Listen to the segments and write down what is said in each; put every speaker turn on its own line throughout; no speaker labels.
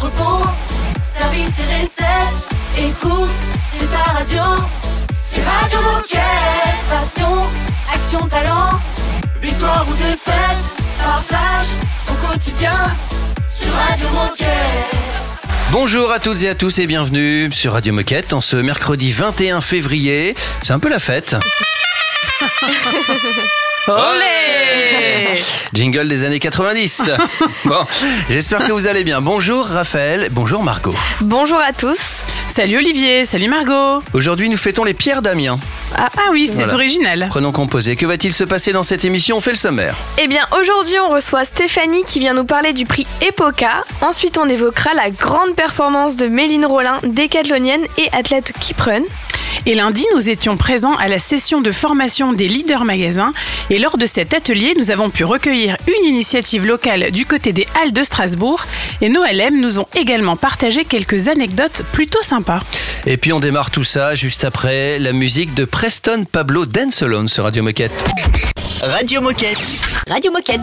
entrepôt, service et recette. Écoute, c'est ta radio. C'est Radio Moquette. Passion, action, talent. Victoire ou défaite, partage ton quotidien sur Radio Moquette.
Bonjour à toutes et à tous et bienvenue sur Radio Moquette en ce mercredi 21 février. C'est un peu la fête.
Olé
Jingle des années 90. Bon, j'espère que vous allez bien. Bonjour Raphaël, bonjour Margot.
Bonjour à tous.
Salut Olivier, salut Margot.
Aujourd'hui, nous fêtons les pierres d'Amiens.
Ah, ah oui, c'est
Voilà.
original.
Prenons composé. Que va-t-il se passer dans cette émission? On fait le sommaire.
Eh bien, aujourd'hui, on reçoit Stéphanie qui vient nous parler du prix EPOCA. Ensuite, on évoquera la grande performance de Méline Rollin, décathlonienne et athlète Kiprun.
Et lundi, nous étions présents à la session de formation des leaders magasins. Et lors de cet atelier, nous avons pu recueillir une initiative locale du côté des Halles de Strasbourg. Et nos LM nous ont également partagé quelques anecdotes plutôt sympas.
Et puis on démarre tout ça juste après la musique de Preston Pablo Dance Alone sur Radio Moquette.
Radio Moquette.
Radio Moquette.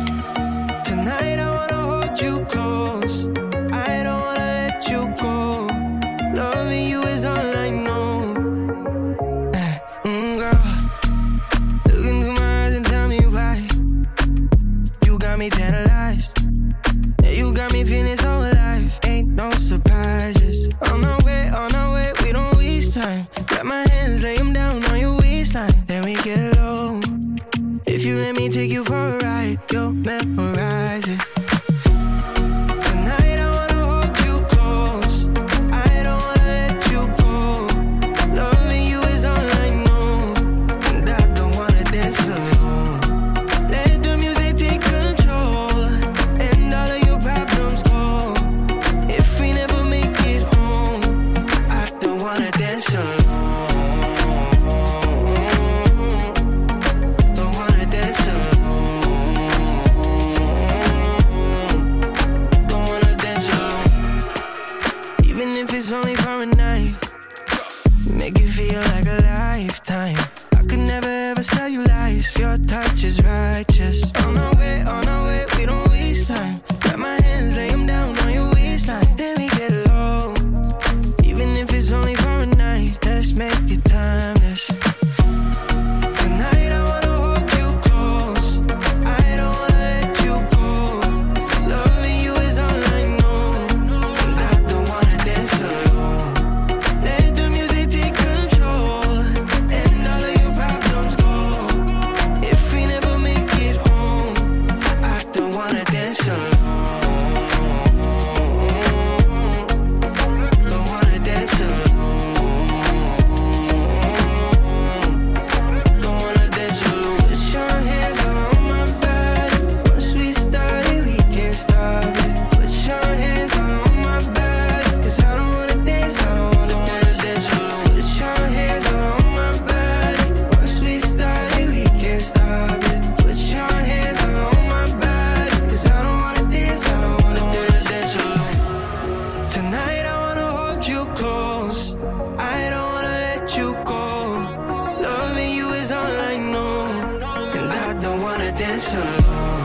Dance alone.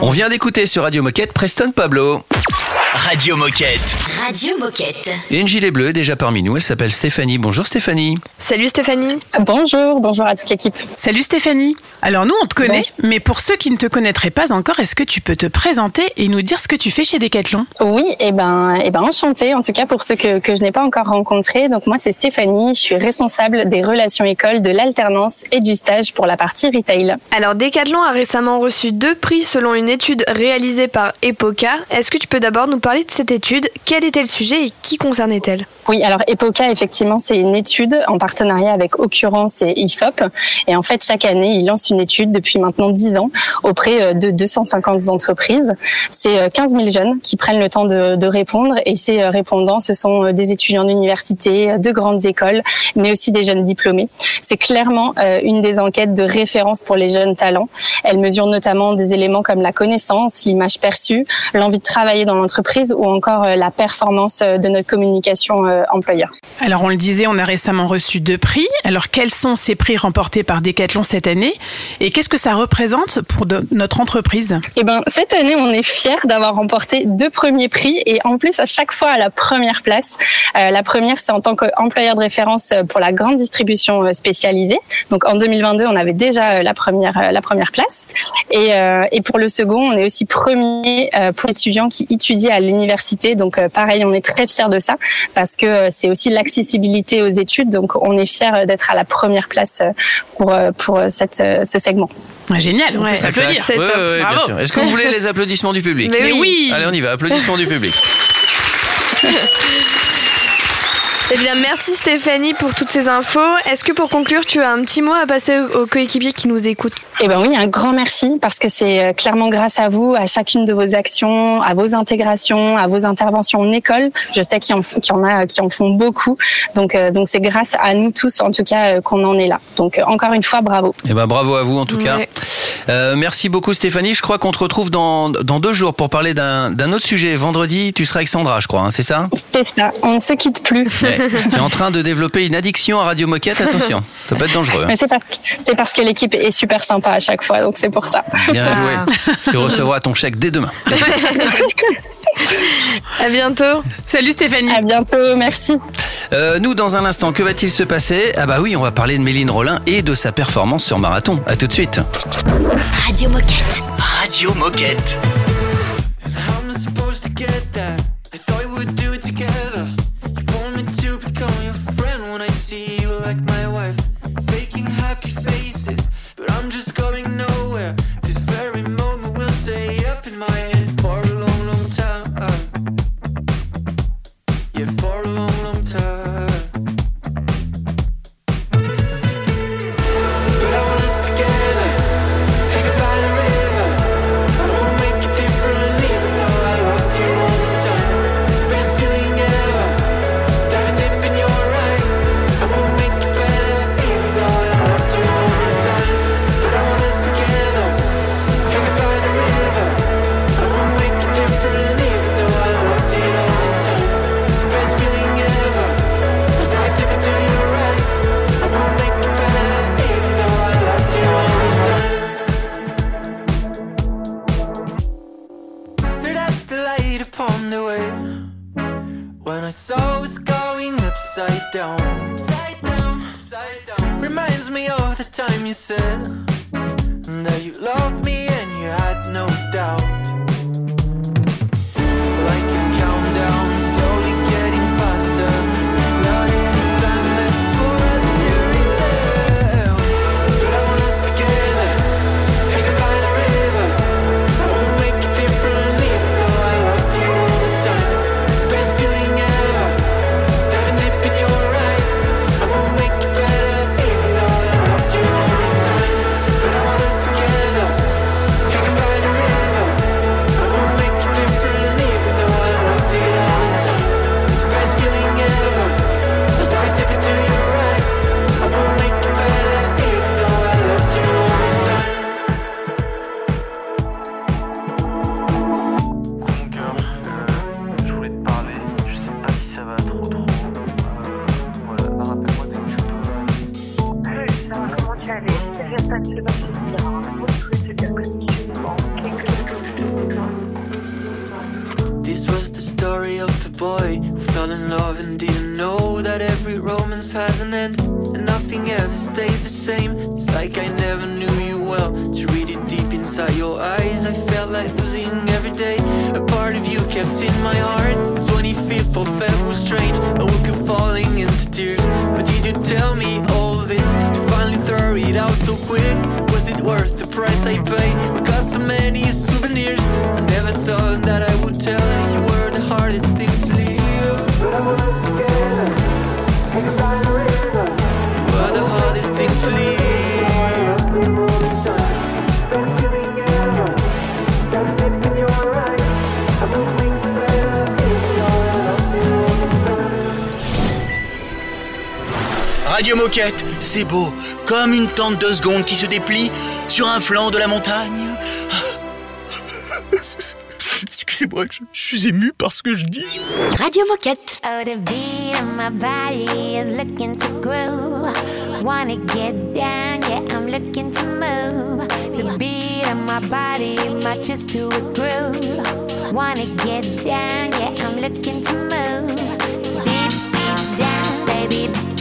On
vient d'écouter sur Radio Moquette Preston Pablo.
Radio Moquette.
Radio Moquette.
Et une gilet bleue déjà parmi nous, elle s'appelle Stéphanie. Bonjour Stéphanie.
Salut Stéphanie.
Bonjour, bonjour à toute l'équipe.
Salut Stéphanie. Alors nous, on te connaît, mais pour ceux qui ne te connaîtraient pas encore, est-ce que tu peux te présenter et nous dire ce que tu fais chez Decathlon?
Oui, et ben, et ben enchantée, en tout cas pour ceux que, que je n'ai pas encore rencontrés. Donc moi c'est Stéphanie, je suis responsable des relations écoles, de l'alternance et du stage pour la partie retail.
Alors Decathlon a récemment reçu deux prix selon une étude réalisée par EPOCA. Est-ce que tu peux d'abord nous parler de cette étude? Était le sujet et qui concernait-elle?
Oui, alors EPOCA, effectivement, c'est une étude en partenariat avec Occurrence et IFOP. Et en fait, chaque année, ils lancent une étude depuis maintenant 10 ans auprès euh, de 250 entreprises. C'est euh, 15 000 jeunes qui prennent le temps de, répondre. Et ces euh, répondants, ce sont euh, des étudiants d'université, de grandes écoles, mais aussi des jeunes diplômés. C'est clairement euh, une des enquêtes de référence pour les jeunes talents. Elle mesure notamment des éléments comme la connaissance, l'image perçue, l'envie de travailler dans l'entreprise ou encore euh, la performance euh, de notre communication euh, employeur.
Alors on le disait, on a récemment reçu deux prix. Alors quels sont ces prix remportés par Decathlon cette année et qu'est-ce que ça représente pour de- notre entreprise?
Eh ben, cette année, on est fiers d'avoir remporté deux premiers prix et en plus à chaque fois à la première place. Euh, la première, c'est en tant qu'employeur de référence euh, pour la grande distribution euh, spécialisée. Donc en 2022, on avait déjà euh, la première euh, la première place. Et, euh, et pour le second, on est aussi premier euh, pour étudiants qui étudient à l'université. Donc euh, pareil, on est très fiers de ça parce que euh, c'est aussi l'accessibilité aux études. Donc on est fiers euh, d'être à la première place euh, pour pour cette ce segment.
Ah, Génial, on
Ouais.
peut s'applaudir.
C'est
Ouais, ouais. Est-ce que vous voulez les applaudissements du public
Mais
Mais oui.
Allez, on y va. Applaudissements du public.
Eh bien, merci Stéphanie pour toutes ces infos. Est-ce que pour conclure, tu as un petit mot à passer aux coéquipiers qui nous écoutent?
Eh ben oui, un grand merci parce que c'est euh, clairement grâce à vous, à chacune de vos actions, à vos intégrations, à vos interventions en école. Je sais qu'il y, en a qui en font beaucoup. Donc euh, donc c'est grâce à nous tous en tout cas euh, qu'on en est là. Donc encore une fois, bravo.
Eh ben, bravo à vous en tout cas.
Ouais.
Euh, merci beaucoup Stéphanie. Je crois qu'on te retrouve dans, dans deux jours pour parler d'un d'un autre sujet. Vendredi, tu seras avec Sandra, je crois, hein, c'est ça?
C'est ça, on ne se quitte plus.
Ouais. Tu es en train de développer une addiction à Radio Moquette, attention. Ça peut être dangereux. hein.
Mais c'est parce que c'est parce que l'équipe est super sympa à chaque fois, donc c'est pour ça.
Bien
Ah.
joué. Tu recevras ton chèque dès demain.
À bientôt.
Salut Stéphanie.
À bientôt, merci.
Euh, nous, dans un instant, que va-t-il se passer? Ah bah oui, on va parler de Méline Rollin et de sa performance sur marathon. À tout de suite.
Radio Moquette.
Radio Moquette.
How am I supposed to get faces, This was the story of a boy who fell in love and didn't know that every romance has an end and nothing ever stays the same. It's like I never knew you well. To read it deep inside your eyes, I felt like losing every day. A part of you kept in my heart. 25th of Feb was strange. I woke up falling into tears. But did you tell me all this to finally throw it out so quick? Was it worth the price I paid? We got so many souvenirs. I never thought that I would tell
Radio Moquette, c'est beau, comme une tente de secondes qui se déplie sur un flanc de la montagne. Je, je suis ému par ce que je dis.
Radio Moquette.
Oh, the beat of my body is looking to groove. Wanna get down, yeah, I'm looking to move. The beat of my body matches to a groove. Wanna get down, yeah, I'm looking to move. Deep, deep down, baby.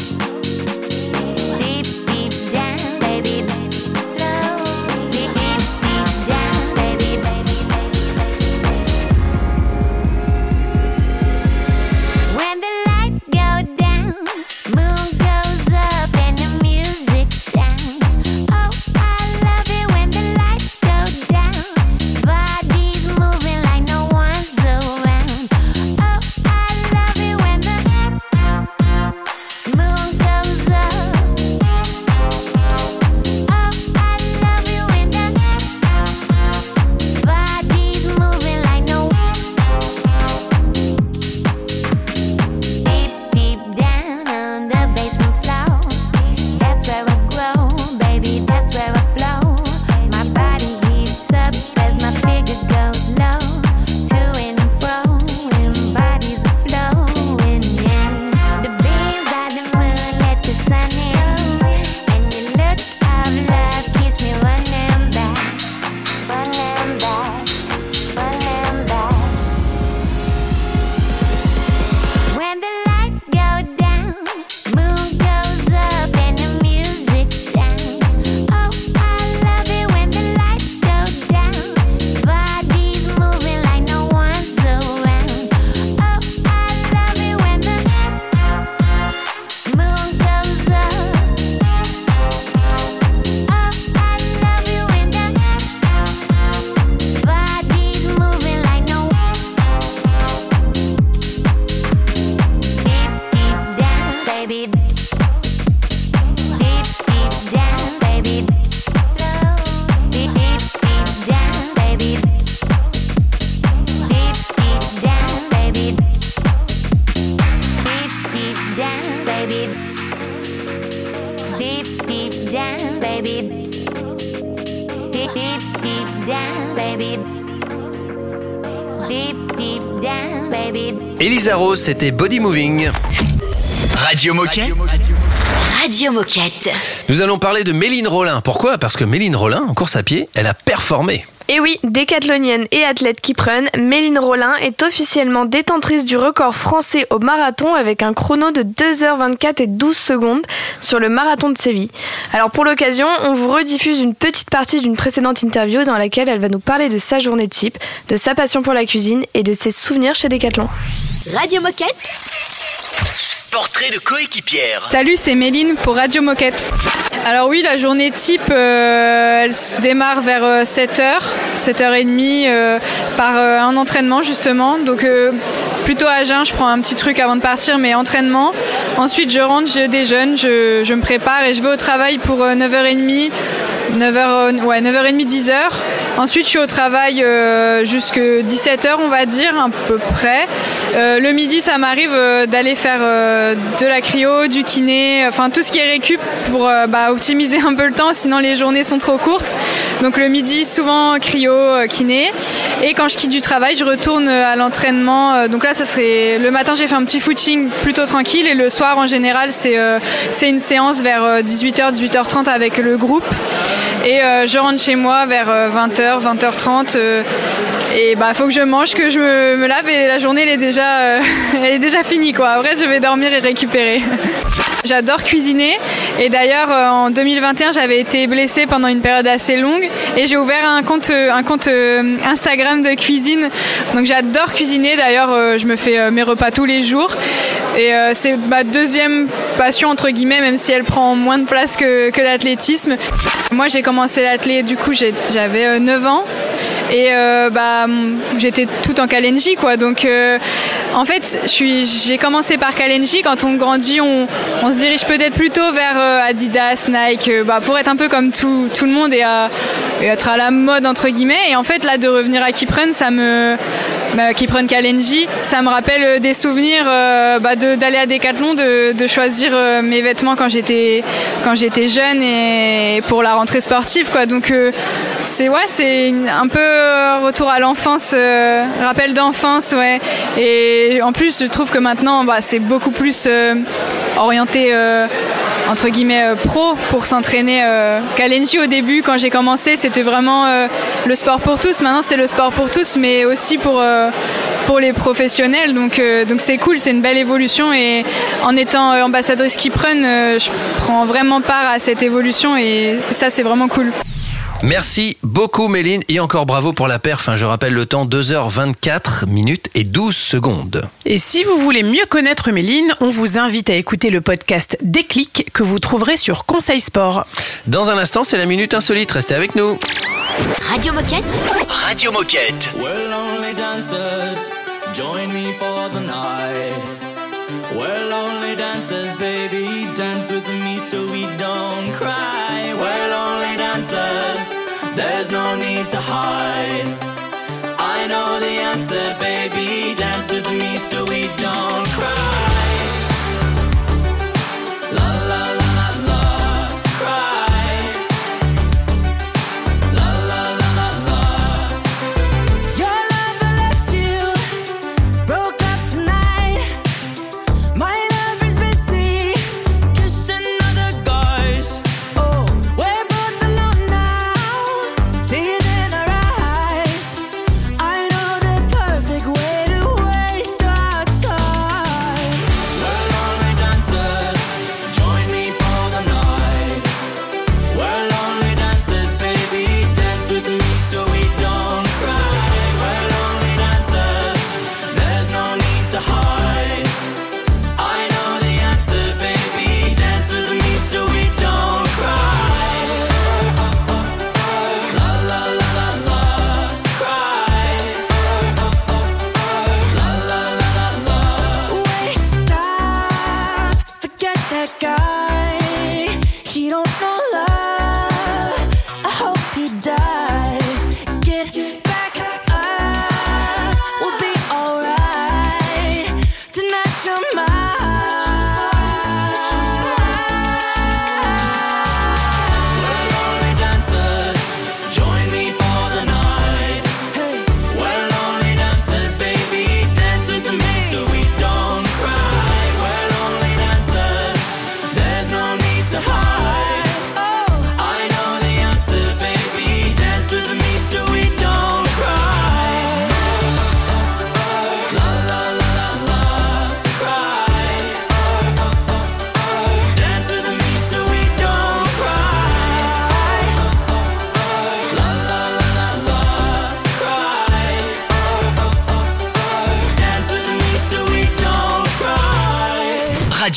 C'était Body Moving.
Radio Moquette.
Radio Moquette.
Nous allons parler de Méline Rollin. Pourquoi? Parce que Méline Rollin, en course à pied, elle a performé.
Et oui, décathlonienne et athlète qui prennent, Méline Rollin est officiellement détentrice du record français au marathon avec un chrono de 2h24 et 12 secondes sur le marathon de Séville. Alors pour l'occasion, on vous rediffuse une petite partie d'une précédente interview dans laquelle elle va nous parler de sa journée type, de sa passion pour la cuisine et de ses souvenirs chez Decathlon.
Radio Moquette.
Portrait de coéquipière.
Salut, c'est Méline pour Radio Moquette. Alors oui, la journée type, euh, elle se démarre vers 7h, 7h30 euh, par euh, un entraînement justement. Donc euh, plutôt à jeun, je prends un petit truc avant de partir, mais entraînement. Ensuite, je rentre, je déjeune, je, me prépare et je vais au travail pour euh, 9h30. 9h, ouais, 9h30, 10h. Ensuite, je suis au travail euh, jusque 17h, on va dire, à peu près. Euh, le midi, ça m'arrive euh, d'aller faire euh, de la cryo, du kiné, enfin tout ce qui est récup pour euh, bah, optimiser un peu le temps, sinon les journées sont trop courtes. Donc le midi, souvent cryo, euh, kiné. Et quand je quitte du travail, je retourne à l'entraînement. Euh, Donc là, ça serait le matin, j'ai fait un petit footing plutôt tranquille, et le soir, en général, c'est euh, une séance vers euh, 18h, 18h30 avec le groupe. Et euh, je rentre chez moi vers euh, 20h, 20h30. euh, et bah faut que je mange, que je me, lave et la journée elle est déjà, euh, elle est déjà finie quoi. Après je vais dormir et récupérer. J'adore cuisiner et d'ailleurs euh, en 2021 j'avais été blessée pendant une période assez longue et j'ai ouvert un compte, euh, un compte euh, Instagram de cuisine. Donc j'adore cuisiner. D'ailleurs je me fais mes repas tous les jours et c'est ma deuxième passion entre guillemets même si elle prend moins de place que, que l'athlétisme. Moi j'ai commencé l'athlé du coup j'avais euh, 9 ans et bah j'étais tout en Kalenji quoi donc en fait j'ai commencé par Kalenji quand on grandit on, se dirige peut-être plutôt vers euh, Adidas Nike euh, bah, pour être un peu comme tout, le monde et, être à la mode entre guillemets. Et en fait là de revenir à Kiprun ça me bah, qui prennent Kalenji, ça me rappelle euh, des souvenirs euh, bah, d'aller à Decathlon, de, de choisir euh, mes vêtements quand j'étais quand j'étais jeune et pour la rentrée sportive quoi. Donc euh, c'est ouais, c'est un peu euh, retour à l'enfance, euh, rappel d'enfance ouais. Et en plus, je trouve que maintenant bah, c'est beaucoup plus euh, orienté euh, entre guillemets euh, pro pour s'entraîner. Euh, Kalenji au début, quand j'ai commencé, c'était vraiment euh, le sport pour tous. Maintenant, c'est le sport pour tous, mais aussi pour pour les professionnels. Donc donc c'est cool, c'est une belle évolution. Et en étant ambassadrice Kiprun, euh, je prends vraiment part à cette évolution et ça, c'est vraiment cool.
Merci beaucoup Méline et encore bravo pour la perf. hein. Je rappelle le temps 2h24 minutes et 12 secondes.
Et si vous voulez mieux connaître Méline, on vous invite à écouter le podcast Déclic que vous trouverez sur Conseil Sport.
Dans un instant, c'est la minute insolite. Restez avec nous.
Radio Moquette.
Radio Moquette.
Well, only dancers, join me for need to hide.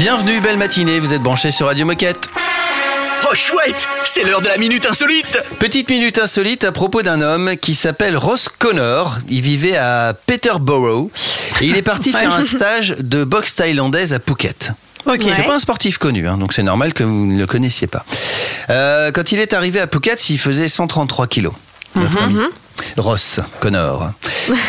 Bienvenue, belle matinée, vous êtes branchés sur Radio Moquette.
Oh chouette, c'est l'heure de la minute insolite.
Petite minute insolite à propos d'un homme qui s'appelle Ross Connor. Il vivait à Peterborough et il est parti faire un stage de boxe thaïlandaise à Phuket.
Ok.
C'est pas un sportif connu, hein, donc c'est normal que vous ne le connaissiez pas. Euh, quand il est arrivé à Phuket, il faisait 133 kilos. Notre ami. Ross Connor.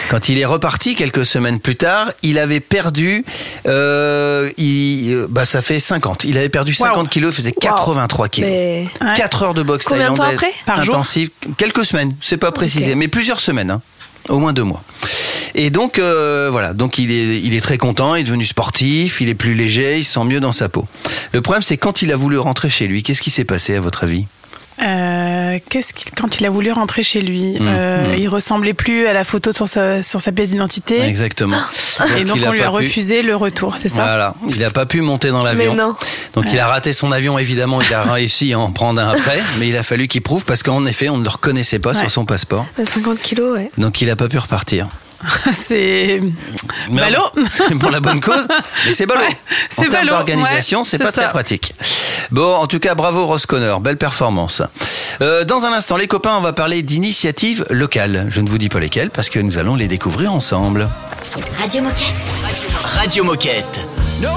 Quand il est reparti quelques semaines plus tard, il avait perdu, euh, il- euh, bah ça fait 50. Il avait perdu 50 kilos, il faisait 83 kilos.
Mais...
4 heures de boxe
Combien de temps
thaïlandaise
après?
Par jour?
intensive. Quelques semaines, c'est pas précisé, mais plusieurs semaines. hein. Au moins deux mois. Et donc euh, voilà, donc il est, il est très content, il est devenu sportif, il est plus léger, il se sent mieux dans sa peau. Le problème c'est quand il a voulu rentrer chez lui, qu'est-ce qui s'est passé à votre avis?
Euh, qu'est-ce qu'il- quand il a voulu rentrer chez lui,
Mmh,
euh,
mmh.
il ressemblait plus à la photo sur sa, sur sa pièce d'identité.
Exactement.
Et donc on lui a
pu-
refusé le retour, c'est ça
Voilà, il n'a pas pu monter dans l'avion.
Mais non.
Donc il a raté son avion, évidemment, il a réussi à en prendre un après, mais il a fallu qu'il prouve parce qu'en effet, on ne le reconnaissait pas
Ouais.
sur son passeport.
50 kilos, ouais.
Donc il n'a pas pu repartir.
C'est ballot.
C'est pour la bonne cause, mais c'est ballot.
Ouais, c'est
en termes d'organisation,
ouais,
c'est
c'est
pas
ça.
très pratique. Bon, en tout cas, bravo Ross Connor, belle performance. Euh, dans un instant, les copains, on va parler d'initiatives locales. Je ne vous dis pas lesquelles parce que nous allons les découvrir ensemble.
Radio Moquette.
Radio Moquette.
No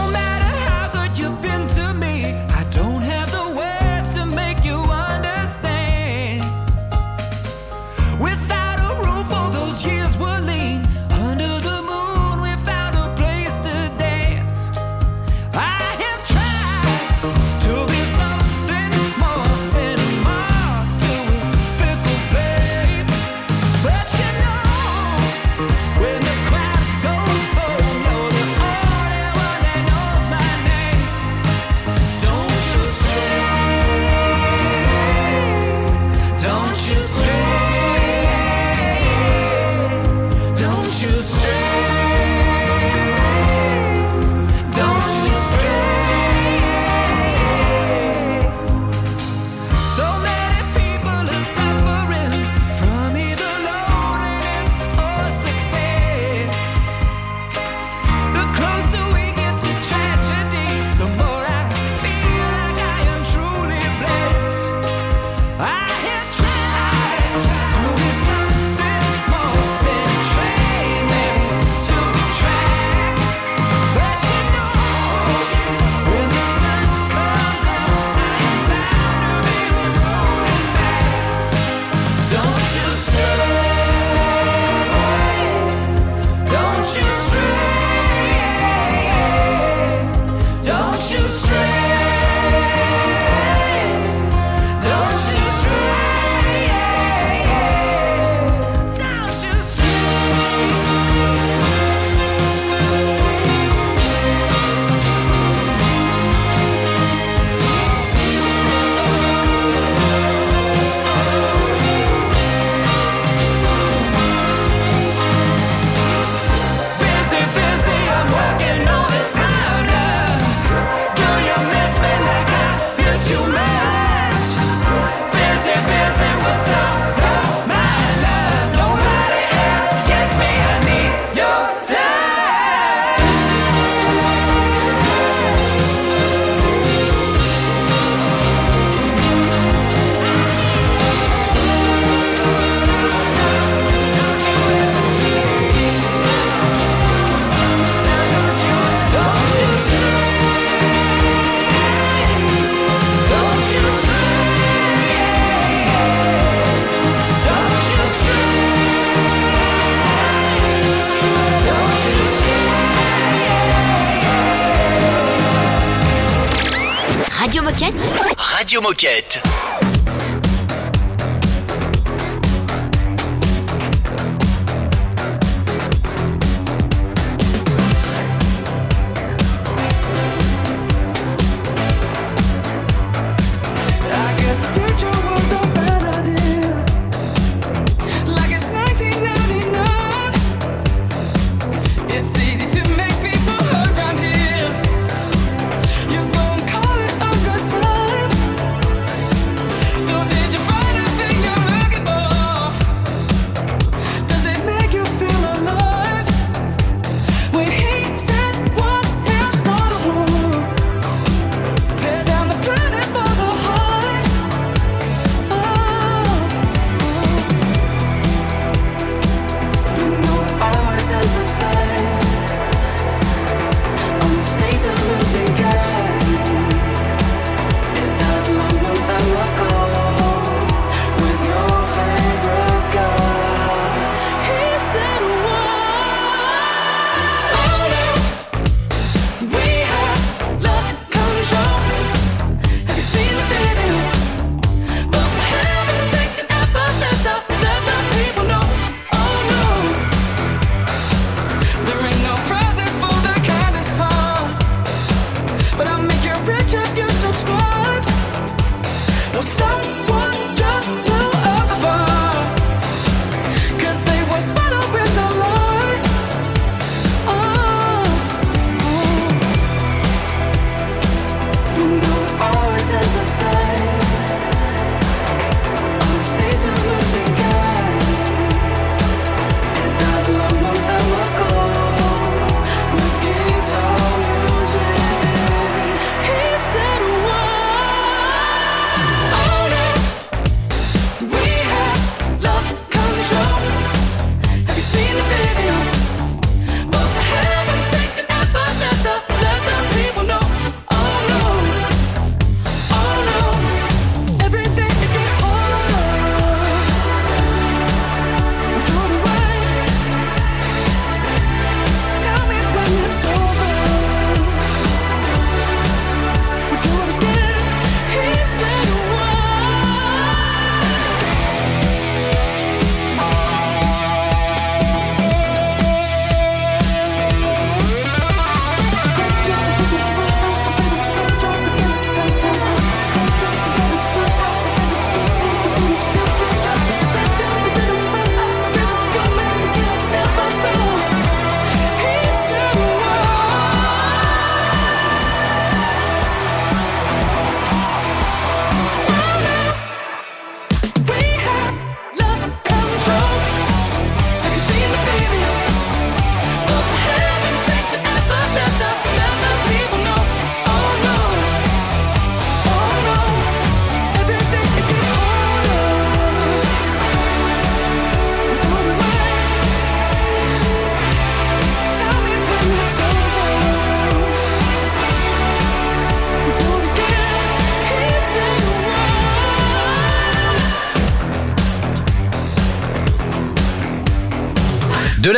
Radio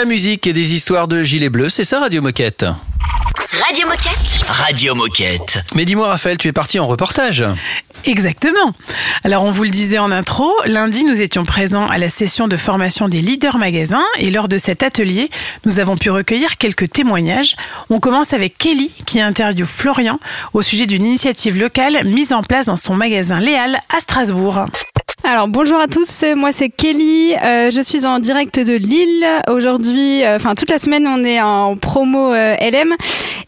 musique et des histoires de gilets bleus, c'est ça Radio Moquette
Radio Moquette.
Radio Moquette.
Mais dis-moi Raphaël, tu es parti en reportage.
Exactement. Alors on vous le disait en intro, lundi nous étions présents à la session de formation des leaders magasins et lors de cet atelier, nous avons pu recueillir quelques témoignages. On commence avec Kelly qui interviewe Florian au sujet d'une initiative locale mise en place dans son magasin Léal à Strasbourg.
Alors bonjour à tous, moi c'est Kelly, euh, je suis en direct de Lille. Aujourd'hui, euh, enfin toute la semaine on est en promo euh, LM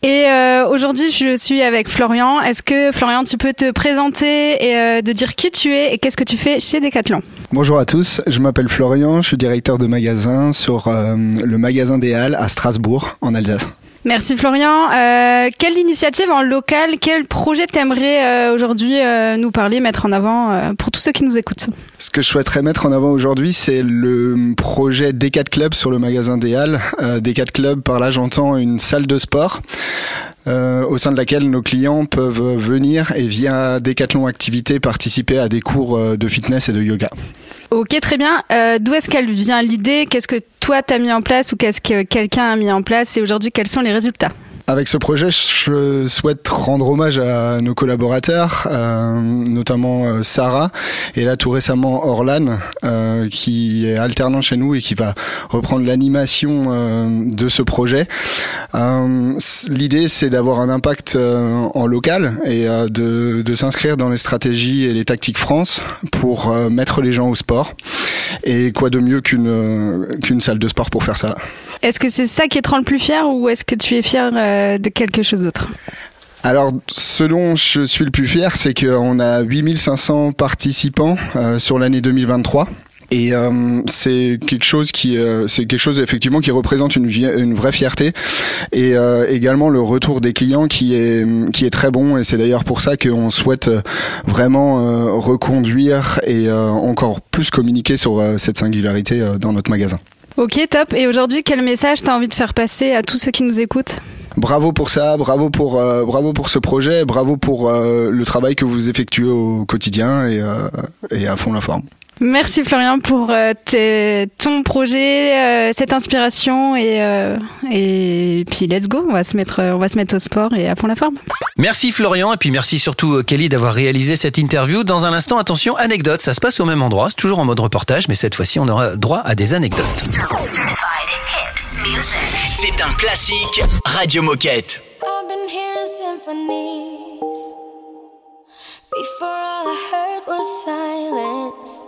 et aujourd'hui je suis avec Florian. Est-ce que Florian tu peux te présenter et de dire qui tu es et qu'est-ce que tu fais chez Decathlon?
Bonjour à tous, je m'appelle Florian, je suis directeur de magasin sur le magasin des Halles à Strasbourg en Alsace.
Merci Florian. Euh, quelle initiative en local, quel projet t'aimerais euh, aujourd'hui euh, nous parler, mettre en avant euh, pour tous ceux qui nous écoutent?
Ce que je souhaiterais mettre en avant aujourd'hui, c'est le projet Decat Club sur le magasin des Halles. Euh, Decat Club, par là j'entends une salle de sport. Euh, au sein de laquelle nos clients peuvent venir et via Decathlon Activité participer à des cours euh, de fitness et de yoga.
Ok, très bien. Euh, D'où est-ce qu'elle vient l'idée? Qu'est-ce que toi t'as mis en place ou qu'est-ce que quelqu'un a mis en place? Et aujourd'hui, quels sont les résultats?
Avec ce projet, je souhaite rendre hommage à nos collaborateurs, euh, notamment euh, Sarah et là tout récemment Orlan, euh, qui est alternant chez nous et qui va reprendre l'animation de ce projet. L'idée, c'est d'avoir un impact en local et de, s'inscrire dans les stratégies et les tactiques France pour mettre les gens au sport. Et quoi de mieux qu'une salle de sport pour faire ça?
Est-ce que c'est ça qui te rend le plus fier ou est-ce que tu es fier de quelque chose d'autre
Alors, ce dont je suis le plus fier, c'est qu'on a 8500 participants euh, sur l'année 2023. Et euh, c'est quelque chose qui, euh, c'est quelque chose effectivement qui représente une, une vraie fierté et euh, également le retour des clients qui est qui est très bon et c'est d'ailleurs pour ça qu'on souhaite euh, vraiment euh, reconduire et euh, encore plus communiquer sur euh, cette singularité euh, dans notre magasin.
Ok, top. Et aujourd'hui, quel message t'as envie de faire passer à tous ceux qui nous écoutent?
Bravo pour ça, bravo pour euh, bravo pour ce projet, bravo pour euh, le travail que vous effectuez au quotidien et, euh, et à fond la forme.
Merci Florian pour euh, tes- ton projet, euh, cette inspiration et euh, et puis let's go. On va se mettre on va se mettre au sport et à fond la forme.
Merci Florian et puis merci surtout Kelly d'avoir réalisé cette interview. Dans un instant, attention, anecdote, ça se passe au même endroit, c'est toujours en mode reportage, mais cette fois-ci on aura droit à des anecdotes.
C'est un classique Radio Moquette.
I've been hearing symphonies. Before all I heard was silence.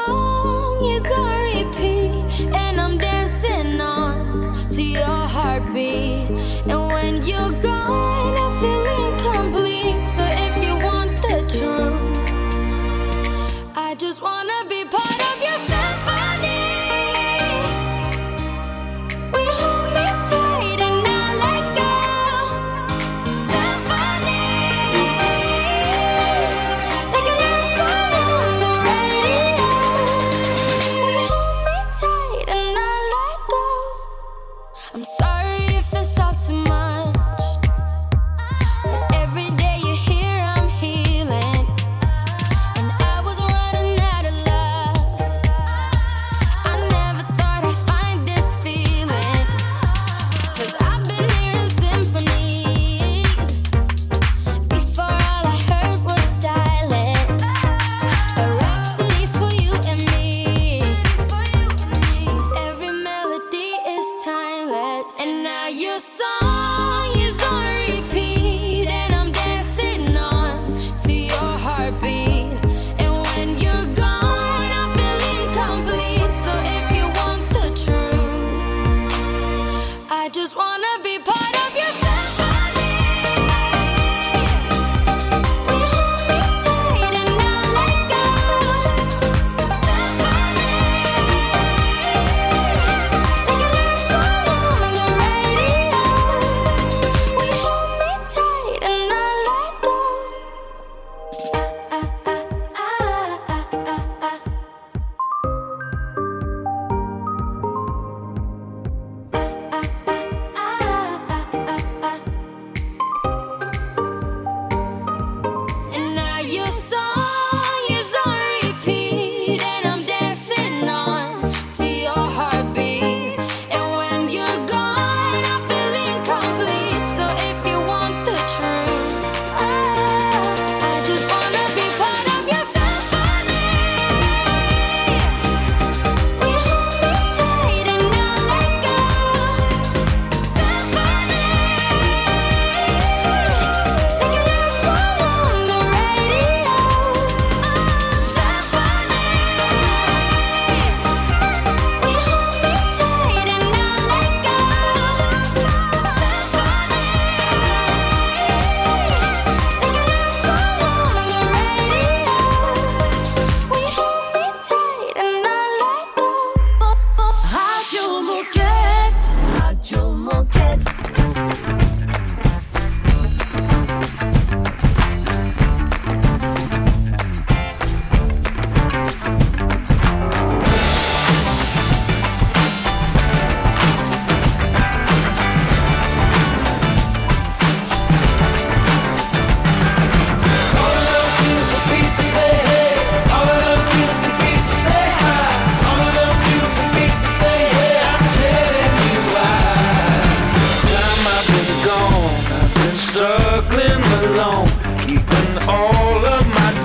be. And when you're gone.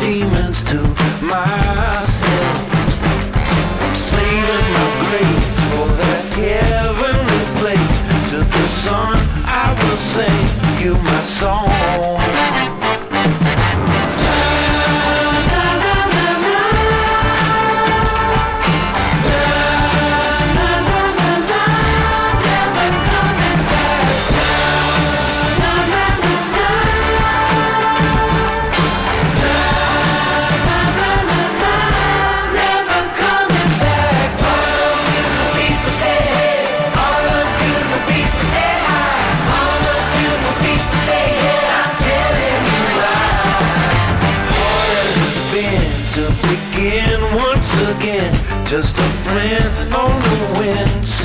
Demons to myself. I'm saving my grace for that heavenly place. To the sun, I will sing you my song.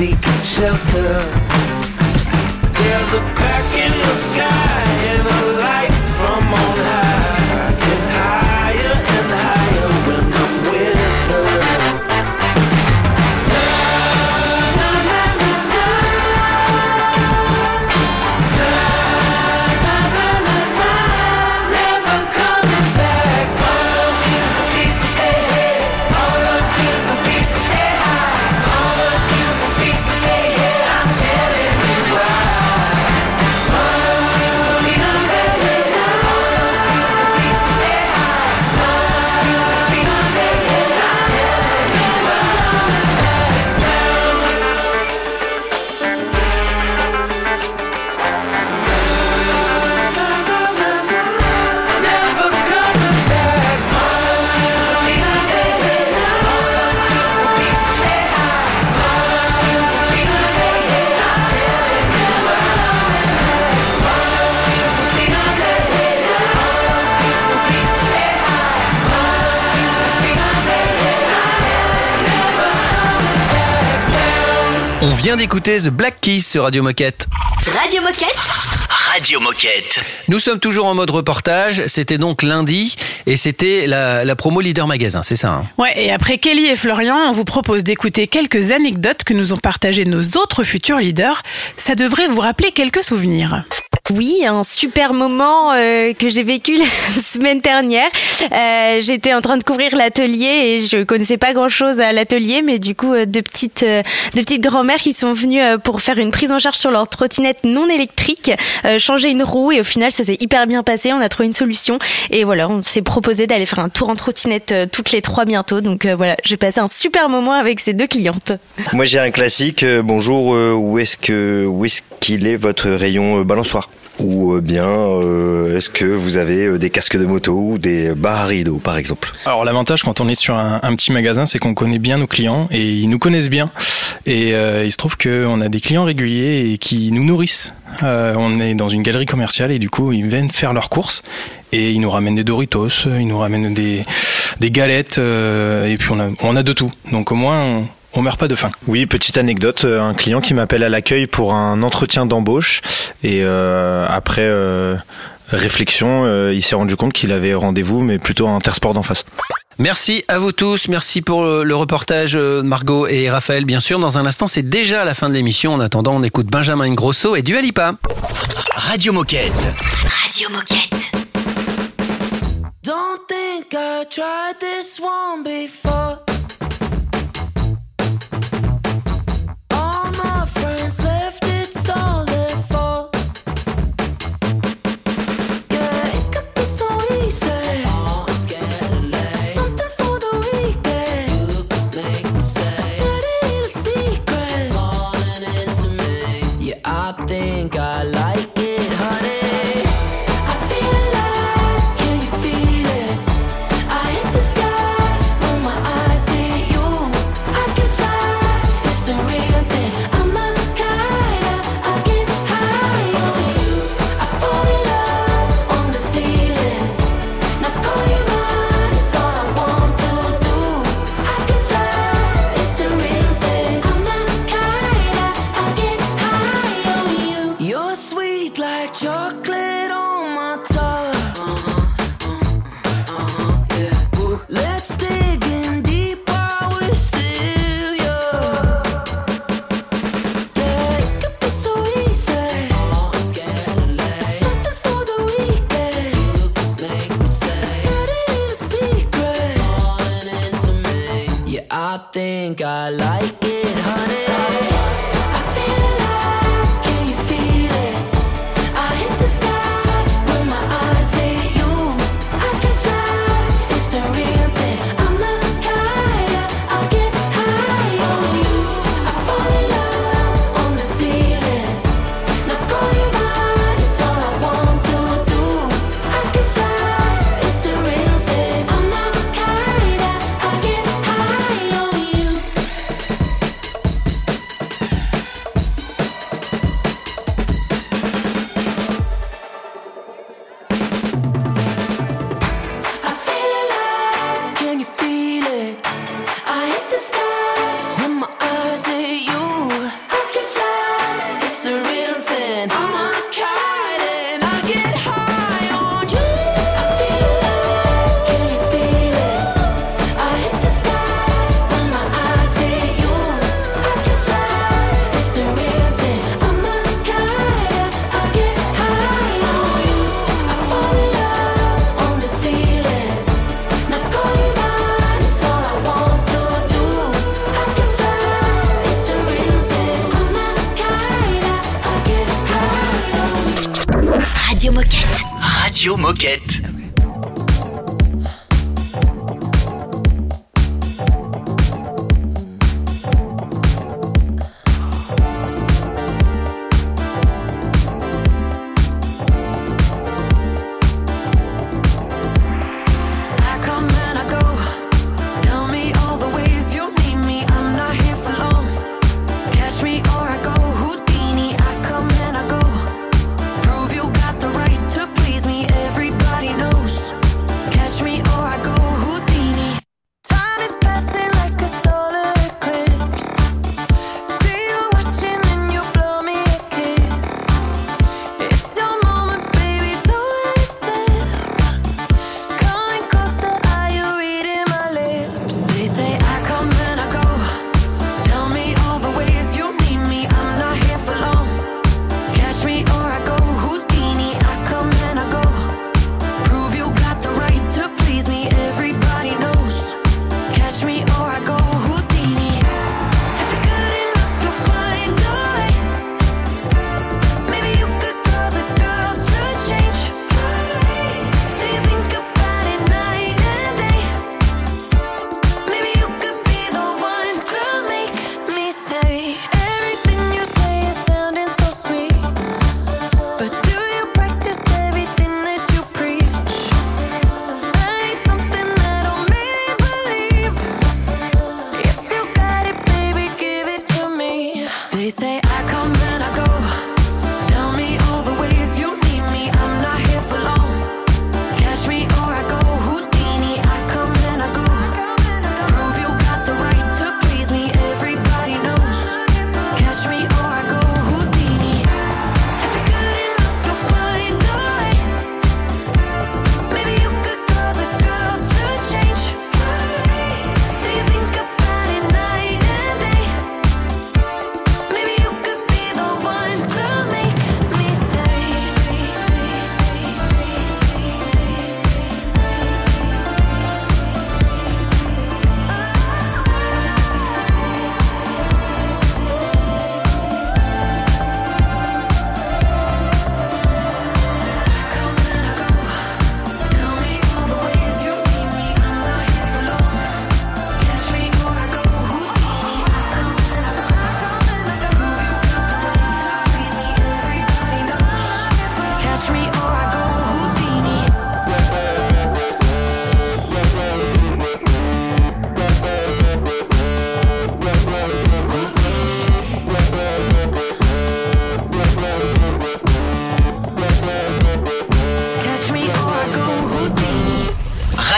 Seeking shelter. There's a crack in the sky
vient d'écouter The Black Keys sur Radio Moquette.
Radio Moquette.
Radio Moquette.
Nous sommes toujours en mode reportage. C'était donc lundi et c'était la, la promo Leader Magasin, c'est ça hein?
Ouais, et après Kelly et Florian, on vous propose d'écouter quelques anecdotes que nous ont partagées nos autres futurs leaders. Ça devrait vous rappeler quelques souvenirs.
Oui, un super moment euh, que j'ai vécu la semaine dernière. Euh, J'étais en train de couvrir l'atelier et je connaissais pas grand-chose à l'atelier, mais du coup, euh, deux petites, deux petites grand-mères qui sont venues pour faire une prise en charge sur leur trottinette non électrique, changer une roue et au final, ça s'est hyper bien passé. On a trouvé une solution et voilà, on s'est proposé d'aller faire un tour en trottinette toutes les trois bientôt. Donc voilà, j'ai passé un super moment avec ces deux clientes.
Moi j'ai un classique. bonjour, où est-ce que où est-ce qu'il est votre rayon balançoire? Ou euh, bien euh, est-ce que vous avez euh, des casques de moto ou des barres à rideaux par exemple?
Alors l'avantage quand on est sur un, un petit magasin, c'est qu'on connaît bien nos clients et ils nous connaissent bien. Et euh, il se trouve qu'on a des clients réguliers et qui nous nourrissent. Euh, on est dans une galerie commerciale et du coup ils viennent faire leurs courses et ils nous ramènent des Doritos, ils nous ramènent des, des galettes euh, et puis on a, on a de tout. Donc au moins on, on meurt pas de faim.
Oui, petite anecdote, euh, un client qui m'appelle à l'accueil pour un entretien d'embauche et euh, après euh, réflexion, euh, il s'est rendu compte qu'il avait rendez-vous mais plutôt à Intersport d'en face.
Merci à vous tous, merci pour le, reportage euh, Margot et Raphaël bien sûr. Dans un instant, c'est déjà la fin de l'émission. En attendant, on écoute Benjamin Ingrosso et Dua Lipa.
Radio Moquette.
Radio Moquette.
Don't think I tried this one before.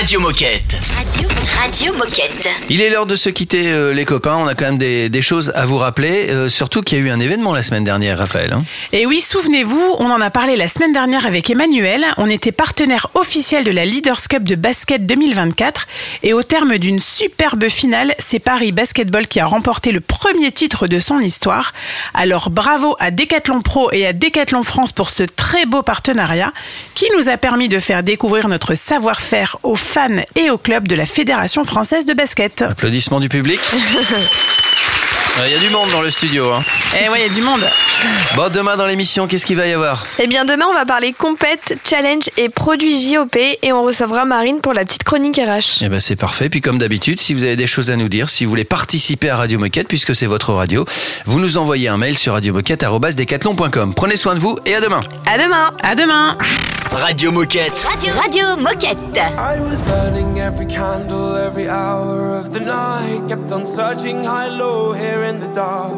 Radio Moquette.
Radio Moquette.
Il est l'heure de se quitter, euh, les copains. On a quand même des, choses à vous rappeler. Euh, surtout qu'il y a eu un événement la semaine dernière, Raphaël. hein.
Et oui, souvenez-vous, on en a parlé la semaine dernière avec Emmanuel. On était partenaire officiel de la Leaders Cup de basket 2024. Et au terme d'une superbe finale, c'est Paris Basketball qui a remporté le premier titre de son histoire. Alors bravo à Decathlon Pro et à Decathlon France pour ce très beau partenariat qui nous a permis de faire découvrir notre savoir-faire aux fans et aux clubs de la Fédération française de basket.
Applaudissements du public. Il y a du monde dans le studio. Hein.
Eh ouais, il y a du monde.
Bon, demain dans l'émission, qu'est-ce qu'il va y avoir?
Eh bien, demain, on va parler compète, challenge et produits JOP et on recevra Marine pour la petite chronique RH.
Eh ben c'est parfait. Puis comme d'habitude, si vous avez des choses à nous dire, si vous voulez participer à Radio Moquette, puisque c'est votre radio, vous nous envoyez un mail sur radiomoquette.com. Prenez soin de vous et à demain.
À demain.
À demain.
Radio Moquette.
Radio, Radio Moquette.
I was burning every candle every hour of the night. Kept on searching high, low, here in the dark.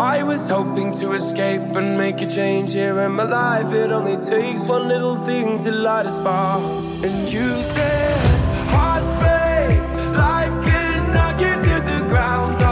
I was hoping to escape and make a change here in my life. It only takes one little thing to light a spark. And you said, Hearts break, life can knock you to the ground.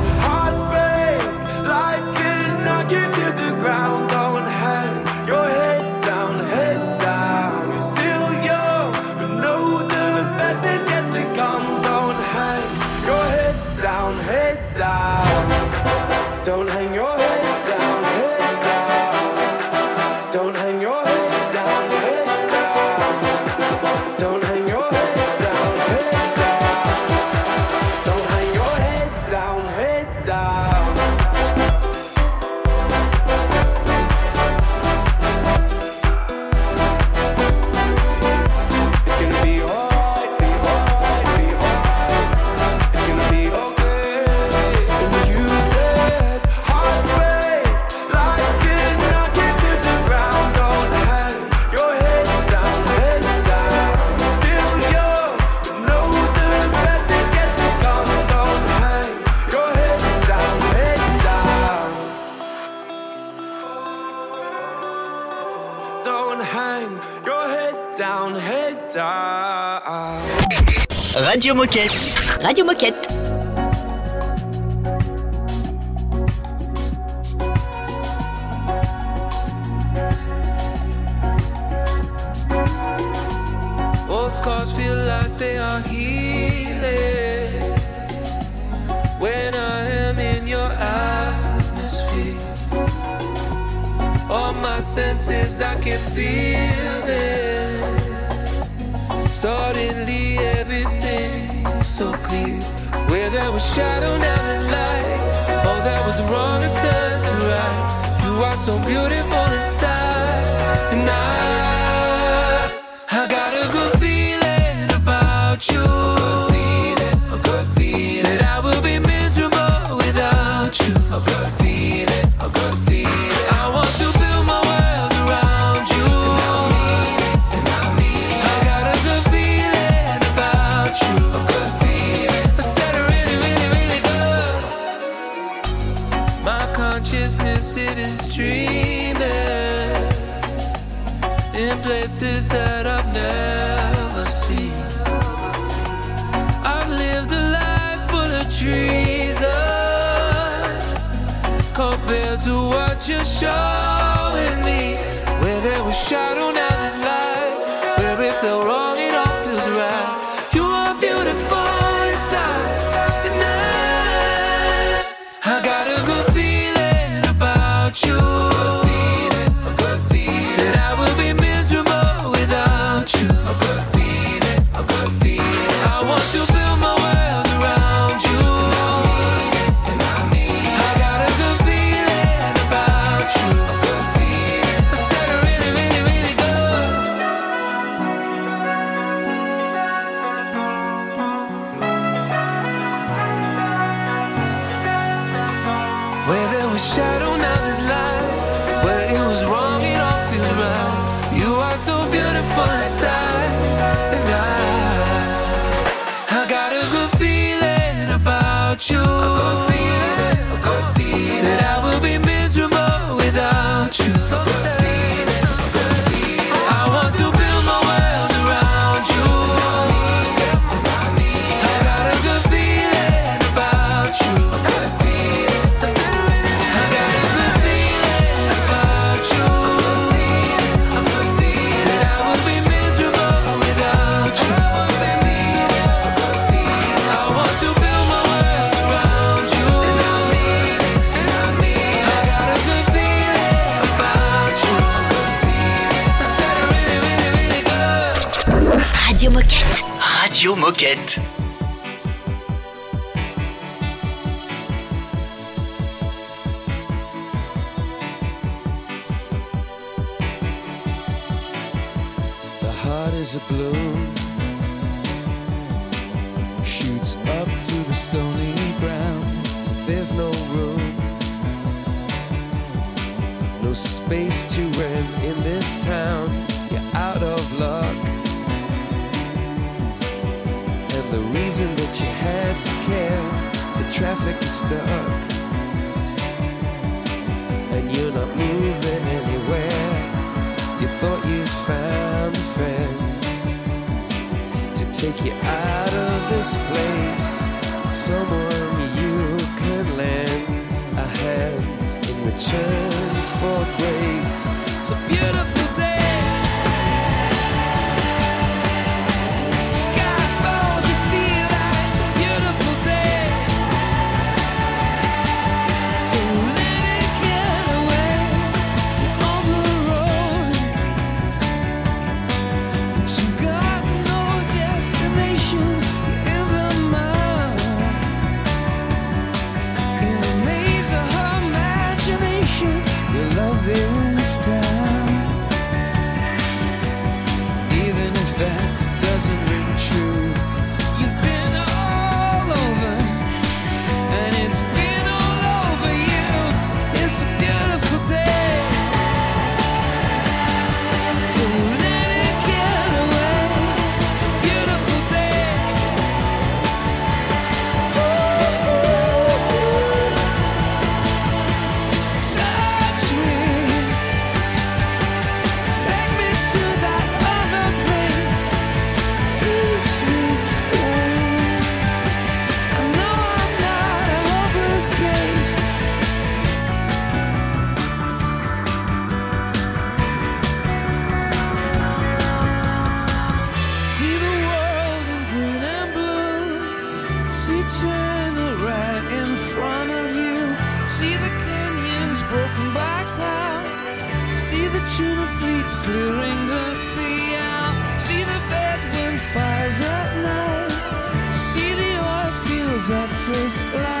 life can knock you to the ground. Don't hang your head down, head down.
Radio Moquette.
Radio Moquette.
Old scars feel like they are healing senses, I can feel them. Suddenly, everything's so clear. Where there was shadow, now there's light. All that was wrong has turned to right. You are so beautiful inside, and I, that I've never seen. I've lived a life full of treason compared to what you're showing me. Where there was shadow, now
take you out of this place. Someone you could lend a hand in return for grace. So beautiful. just like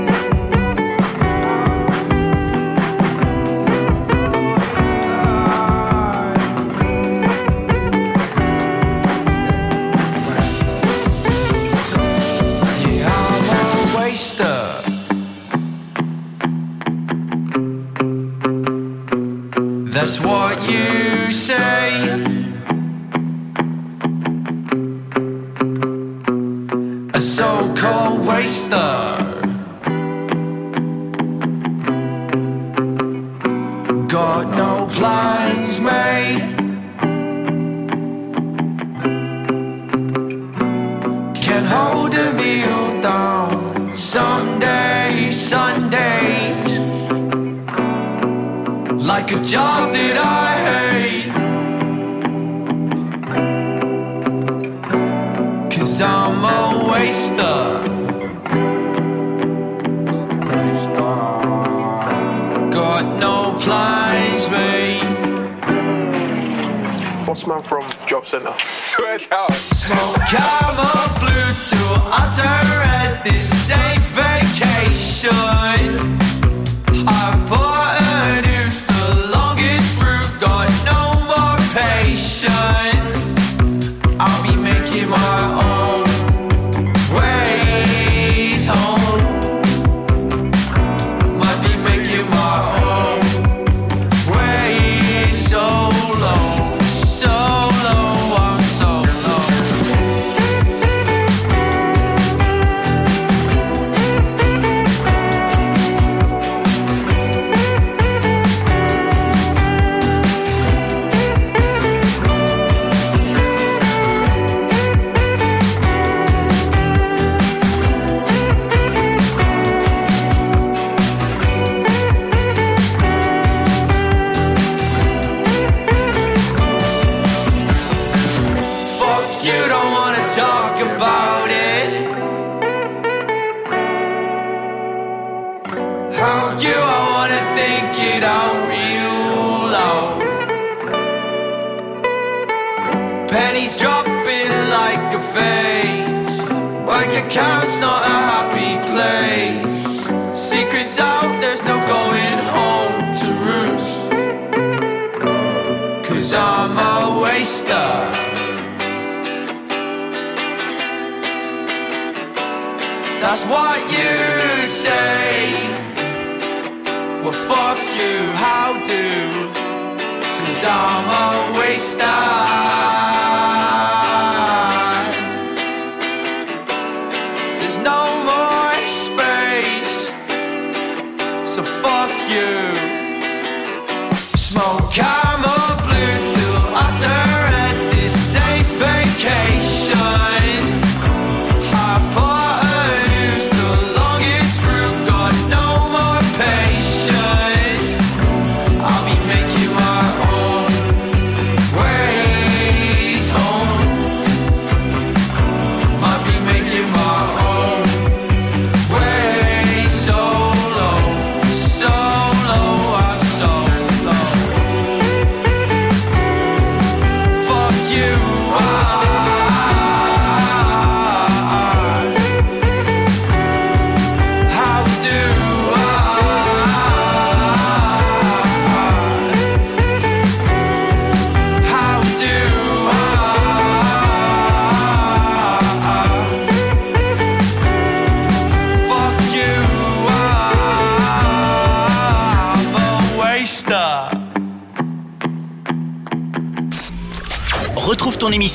got no
plans made. Can hold a meal down Sunday, Sundays. Like a job that I hate. Cause I'm a waster. applies me.
Postman from Job Centre. Swear down.
Smoke karma blue to utter at this safe vacation. That's what you say. Well, fuck you, how do? Cause I'm a waster.